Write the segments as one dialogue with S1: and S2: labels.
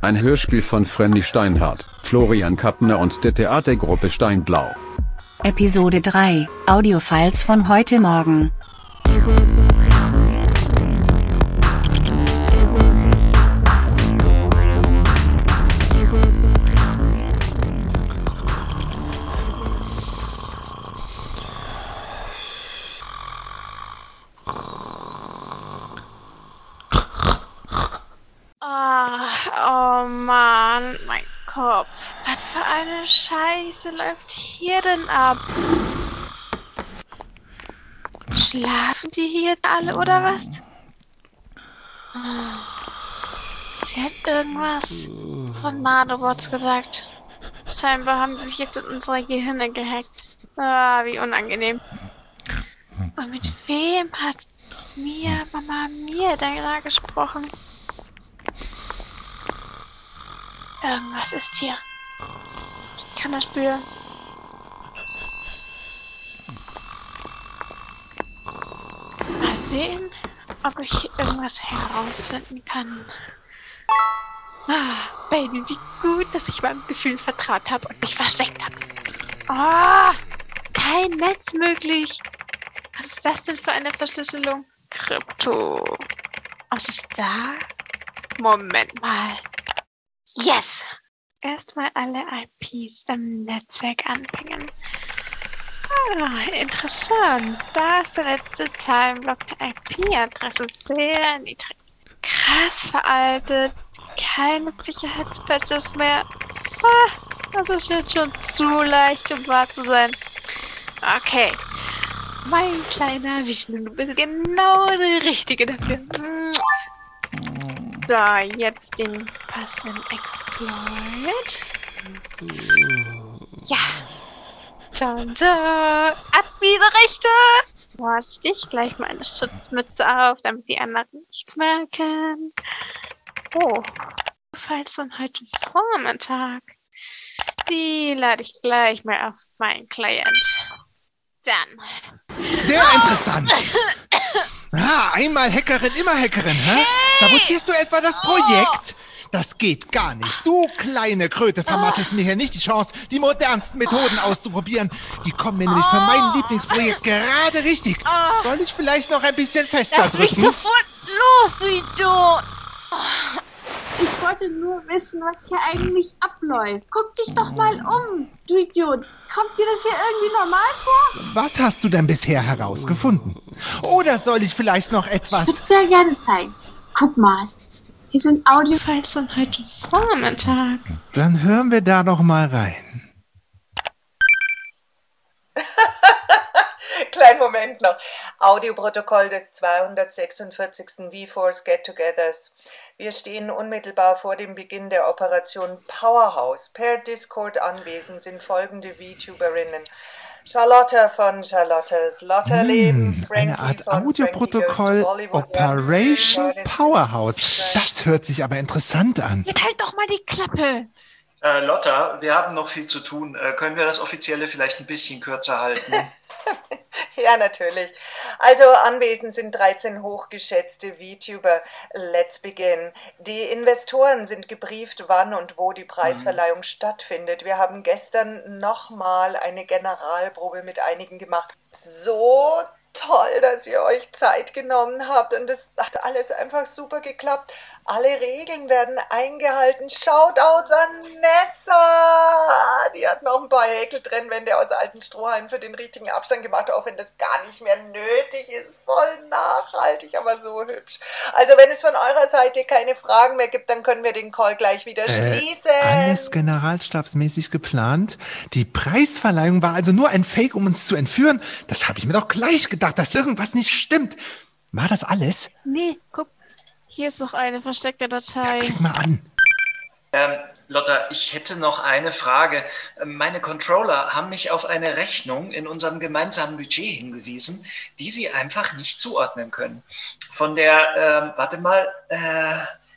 S1: Ein Hörspiel von Frenny Steinhardt, Florian Kappner und der Theatergruppe Steinblau.
S2: Episode 3, Audiofiles von heute Morgen.
S3: Oh Mann, mein Kopf. Was für eine Scheiße läuft hier denn ab? Schlafen die hier alle oder was? Sie hat irgendwas von Nanobots gesagt. Scheinbar haben sie sich jetzt in unsere Gehirne gehackt. Ah, wie unangenehm. Und mit wem hat Mia, Mama Mia da gesprochen? Irgendwas ist hier. Ich kann das spüren. Mal sehen, ob ich irgendwas herausfinden kann. Ah, Baby, wie gut, dass ich meinem Gefühl vertraut habe und mich versteckt habe. Ah, kein Netz möglich. Was ist das denn für eine Verschlüsselung? Krypto. Was ist da? Moment mal. Yes! Erstmal alle IPs im Netzwerk anpingen. Ah, interessant. Da ist der letzte Zahlenblock der IP-Adresse sehr niedrig. Krass veraltet. Keine Sicherheitspatches mehr. Ah, das ist jetzt schon zu leicht, um wahr zu sein. Okay. Mein kleiner Vishnu, du bist genau der Richtige dafür. So, jetzt den passenden Exploit. Ja. Tonto. Ab wieder Rechte. Vorsichtig, gleich mal eine Schutzmütze auf, damit die anderen nichts merken. Oh. Falls von heute Vormittag. Die lade ich gleich mal auf meinen Client. Dann.
S4: Sehr interessant. Ah, einmal Hackerin, immer Hackerin, hä? Hey! Sabotierst du etwa das Projekt? Das geht gar nicht. Du kleine Kröte vermasselst mir hier nicht die Chance, die modernsten Methoden auszuprobieren. Die kommen mir nämlich für mein Lieblingsprojekt gerade richtig. Soll ich vielleicht noch ein bisschen fester
S3: Lass
S4: drücken?
S3: Mich sofort los, du Idiot.
S5: Ich wollte nur wissen, was hier eigentlich abläuft. Guck dich doch mal um, du Idiot. Kommt dir das hier irgendwie normal vor?
S4: Was hast du denn bisher herausgefunden? Oder soll ich vielleicht noch
S5: Ich
S4: etwas...
S5: würde es ja gerne zeigen. Guck mal. Hier sind Audiofiles.
S3: Von heute Vormittag.
S4: Dann hören wir da doch mal rein.
S6: Kleinen Moment noch. Audioprotokoll des 246. V-Force Get-Togethers. Wir stehen unmittelbar vor dem Beginn der Operation Powerhouse. Per Discord anwesend sind folgende VTuberinnen. Charlotte von Charlottes Lotterleben,
S4: Hm,
S6: Frankie
S4: eine Art Audioprotokoll Operation Powerhouse. Das hört sich aber interessant an.
S3: Jetzt halt doch mal die Klappe.
S7: Äh, Lotta, wir haben noch viel zu tun. Äh, können wir das Offizielle vielleicht ein bisschen kürzer halten?
S6: Ja, natürlich. Also anwesend sind 13 hochgeschätzte VTuber. Let's begin. Die Investoren sind gebrieft, wann und wo die Preisverleihung stattfindet. Wir haben gestern nochmal eine Generalprobe mit einigen gemacht. So toll, dass ihr euch Zeit genommen habt und es hat alles einfach super geklappt. Alle Regeln werden eingehalten. Shoutouts an Nessa! Die hat noch ein paar Häkeltrennwände aus alten Strohhalmen für den richtigen Abstand gemacht, auch wenn das gar nicht mehr nötig ist. Voll nachhaltig, aber so hübsch. Also wenn es von eurer Seite keine Fragen mehr gibt, dann können wir den Call gleich wieder schließen.
S4: Alles generalstabsmäßig geplant. Die Preisverleihung war also nur ein Fake, um uns zu entführen. Das habe ich mir doch gleich gedacht, dass irgendwas nicht stimmt. War das alles?
S3: Nee, guck. Hier ist noch eine versteckte Datei.
S4: Klick mal an.
S7: ähm, Lotta, ich hätte noch eine Frage. Ähm, Meine Controller haben mich auf eine Rechnung in unserem gemeinsamen Budget hingewiesen, die sie einfach nicht zuordnen können. Von der, ähm, warte mal, äh,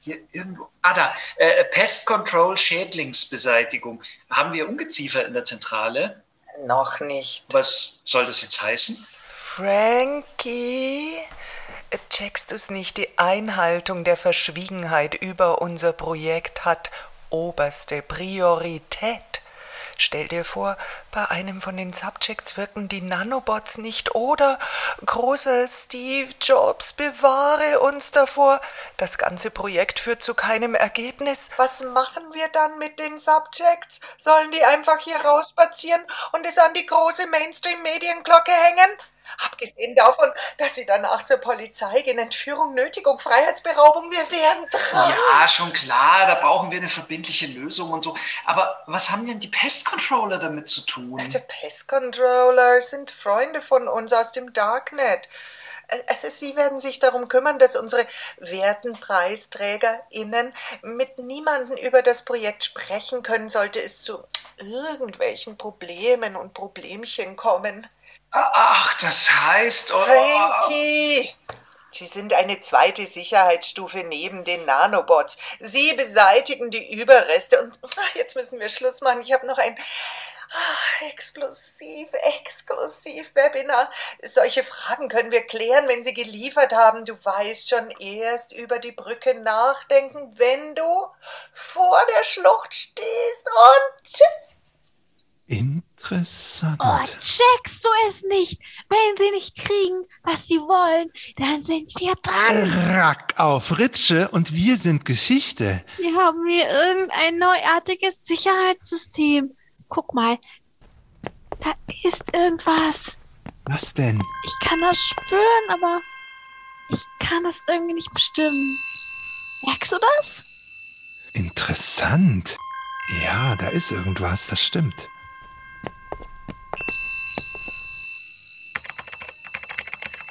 S7: hier irgendwo, ah da, äh, Pest Control Schädlingsbeseitigung. Haben wir Ungeziefer in der Zentrale?
S6: Noch nicht.
S7: Was soll das jetzt heißen?
S6: Frankie, checkst du's nicht? Die Einhaltung der Verschwiegenheit über unser Projekt hat oberste Priorität. Stell dir vor, bei einem von den Subjects wirken die Nanobots nicht oder großer Steve Jobs bewahre uns davor. Das ganze Projekt führt zu keinem Ergebnis. Was machen wir dann mit den Subjects? Sollen die einfach hier rausspazieren und es an die große Mainstream-Medienglocke hängen? Abgesehen davon, dass sie danach zur Polizei gehen, Entführung, Nötigung, Freiheitsberaubung, wir werden dran.
S7: Ja, schon klar, da brauchen wir eine verbindliche Lösung und so. Aber was haben denn die Pest-Controller damit zu tun?
S6: Die Pest-Controller sind Freunde von uns aus dem Darknet. Also sie werden sich darum kümmern, dass unsere werten PreisträgerInnen mit niemandem über das Projekt sprechen können, sollte es zu irgendwelchen Problemen und Problemchen kommen.
S7: Ach, das heißt. Oh,
S6: Frankie! Sie sind eine zweite Sicherheitsstufe neben den Nanobots. Sie beseitigen die Überreste. Und ach, jetzt müssen wir Schluss machen. Ich habe noch ein ah, explosiv, exklusiv Webinar. Solche Fragen können wir klären, wenn Sie geliefert haben. Du weißt schon erst über die Brücke nachdenken, wenn du vor der Schlucht stehst. Und tschüss.
S4: Interessant.
S3: Oh, checkst du es nicht? Wenn sie nicht kriegen, was sie wollen, dann sind wir dran.
S4: Rack auf Ritsche und wir sind Geschichte.
S3: Wir haben hier irgendein neuartiges Sicherheitssystem. Guck mal. Da ist irgendwas.
S4: Was denn?
S3: Ich kann das spüren, aber ich kann es irgendwie nicht bestimmen. Merkst du das?
S4: Interessant. Ja, da ist irgendwas, das stimmt.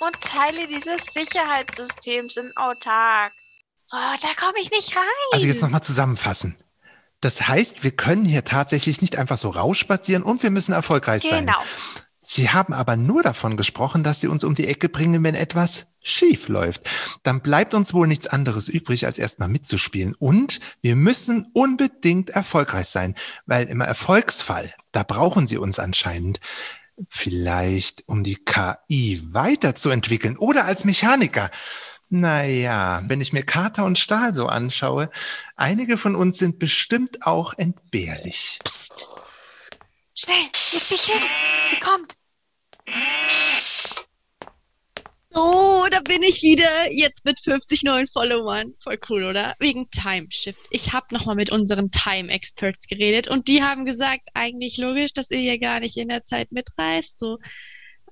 S3: Und Teile dieses Sicherheitssystems sind autark. Oh, da komme ich nicht rein.
S4: Also jetzt nochmal zusammenfassen. Das heißt, wir können hier tatsächlich nicht einfach so rausspazieren und wir müssen erfolgreich sein.
S3: Genau.
S4: Sie haben aber nur davon gesprochen, dass Sie uns um die Ecke bringen, wenn etwas schief läuft. Dann bleibt uns wohl nichts anderes übrig, als erstmal mitzuspielen. Und wir müssen unbedingt erfolgreich sein, weil im Erfolgsfall, da brauchen Sie uns anscheinend. Vielleicht um die KI weiterzuentwickeln oder als Mechaniker. Naja, wenn ich mir Kater und Stahl so anschaue, einige von uns sind bestimmt auch entbehrlich.
S3: Psst. Schnell, leg dich hin. Sie kommt.
S8: So, da bin ich wieder. Jetzt mit 50 neuen Followern. Voll cool, oder? Wegen Time Shift. Ich habe nochmal mit unseren Time Experts geredet und die haben gesagt, eigentlich logisch, dass ihr hier gar nicht in der Zeit mitreist, so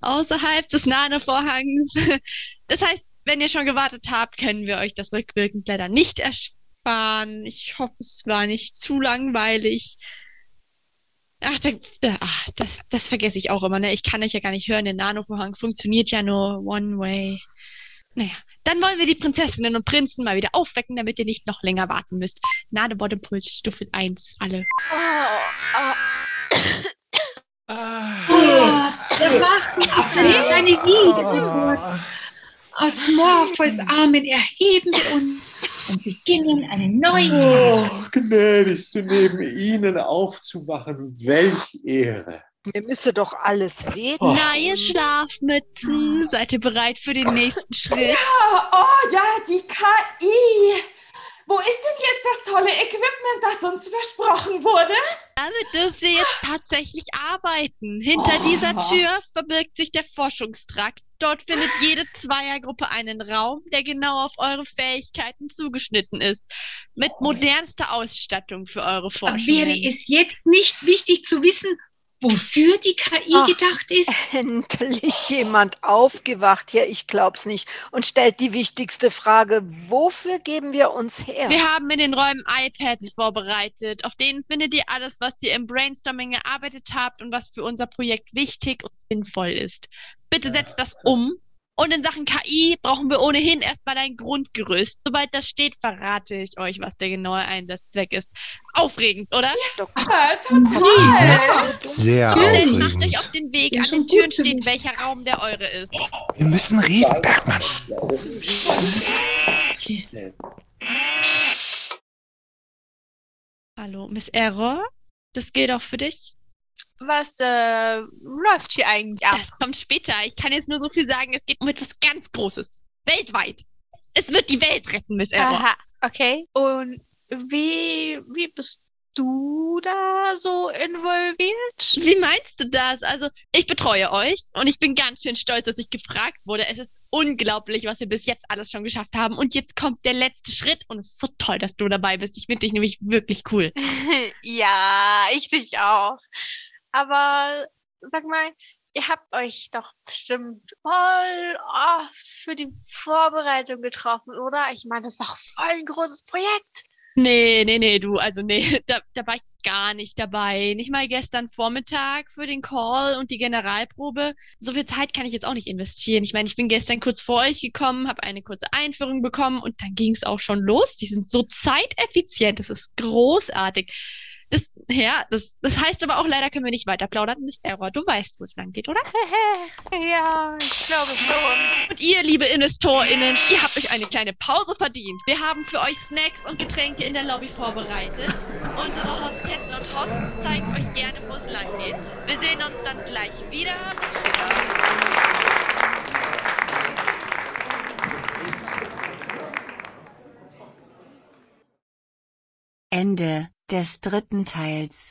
S8: außerhalb des Nano-Vorhangs. Das heißt, wenn ihr schon gewartet habt, können wir euch das rückwirkend leider nicht ersparen. Ich hoffe, es war nicht zu langweilig. Ach, da, da, ach, das, das vergesse ich auch immer, ne? Ich kann euch ja gar nicht hören. Der Nano-Vorhang funktioniert ja nur one way. Naja, dann wollen wir die Prinzessinnen und Prinzen mal wieder aufwecken, damit ihr nicht noch länger warten müsst. Nadebottempuls Stufe 1, alle.
S3: Oh, oh.
S9: Der wacht auf deine Wiedergeburt. Aus Morpheus Armen erheben wir uns und beginnen einen neuen Tag.
S10: Oh, gnädigste, neben Ihnen aufzuwachen, welch Ehre.
S11: Mir müsste doch alles wehtun.
S10: Oh.
S8: Na, ihr Schlafmützen, seid ihr bereit für den nächsten Schritt?
S12: Ja, oh ja, die KI. Wo ist denn jetzt das tolle Equipment, das uns versprochen wurde?
S8: Damit dürft ihr jetzt tatsächlich arbeiten. Hinter
S12: Oh.
S8: dieser Tür verbirgt sich der Forschungstrakt. Dort findet jede Zweiergruppe einen Raum, der genau auf eure Fähigkeiten zugeschnitten ist. Mit modernster Ausstattung für eure Forschung.
S9: Wäre es jetzt nicht wichtig zu wissen, wofür die KI
S11: Ach.
S9: gedacht ist?
S11: Endlich jemand aufgewacht, ja, ich glaub's nicht, und stellt die wichtigste Frage, wofür geben wir uns her?
S8: Wir haben in den Räumen iPads vorbereitet. Auf denen findet ihr alles, was ihr im Brainstorming erarbeitet habt und was für unser Projekt wichtig und sinnvoll ist. Bitte setzt das um. Und in Sachen KI brauchen wir ohnehin erstmal ein Grundgerüst. Sobald das steht, verrate ich euch, was der genaue Einsatzzweck ist. Aufregend, oder?
S12: Ja, total.
S4: Sehr
S8: Dann macht
S4: aufregend.
S8: euch auf den Weg. An den Türen steht, welcher Raum der eure ist.
S4: Wir müssen reden, Bergmann.
S8: Hallo, Miss Error? Das geht auch für dich?
S3: Was äh, läuft hier eigentlich ab?
S8: Das kommt später. Ich kann jetzt nur so viel sagen, es geht um etwas ganz Großes. weltweit. Es wird die Welt retten, Miss Error.
S3: Aha, okay. Und wie, wie bist du da so involviert?
S8: Wie meinst du das? Also, ich betreue euch und ich bin ganz schön stolz, dass ich gefragt wurde. Es ist unglaublich, was wir bis jetzt alles schon geschafft haben. Und jetzt kommt der letzte Schritt und es ist so toll, dass du dabei bist. Ich finde dich nämlich wirklich cool.
S3: ja, ich dich auch. Aber sag mal, ihr habt euch doch bestimmt voll oh, für die Vorbereitung getroffen, oder? Ich meine, das ist doch voll ein großes Projekt.
S8: Nee, nee, nee, du, also nee, da, da war ich gar nicht dabei. Nicht mal gestern Vormittag für den Call und die Generalprobe. So viel Zeit kann ich jetzt auch nicht investieren. Ich meine, ich bin gestern kurz vor euch gekommen, habe eine kurze Einführung bekommen und dann ging es auch schon los. Die sind so zeiteffizient, das ist großartig. Das, ja, das, das heißt aber auch, leider können wir nicht weiter plaudern. Miss Error, du weißt, wo es lang geht, oder?
S3: ja, ich glaube schon.
S8: Und ihr, liebe InvestorInnen, ihr habt euch eine kleine Pause verdient. Wir haben für euch Snacks und Getränke in der Lobby vorbereitet. Unsere Hostessen und Hosts zeigen euch gerne, wo es lang geht. Wir sehen uns dann gleich wieder. Bis später.
S2: Ende des dritten Teils.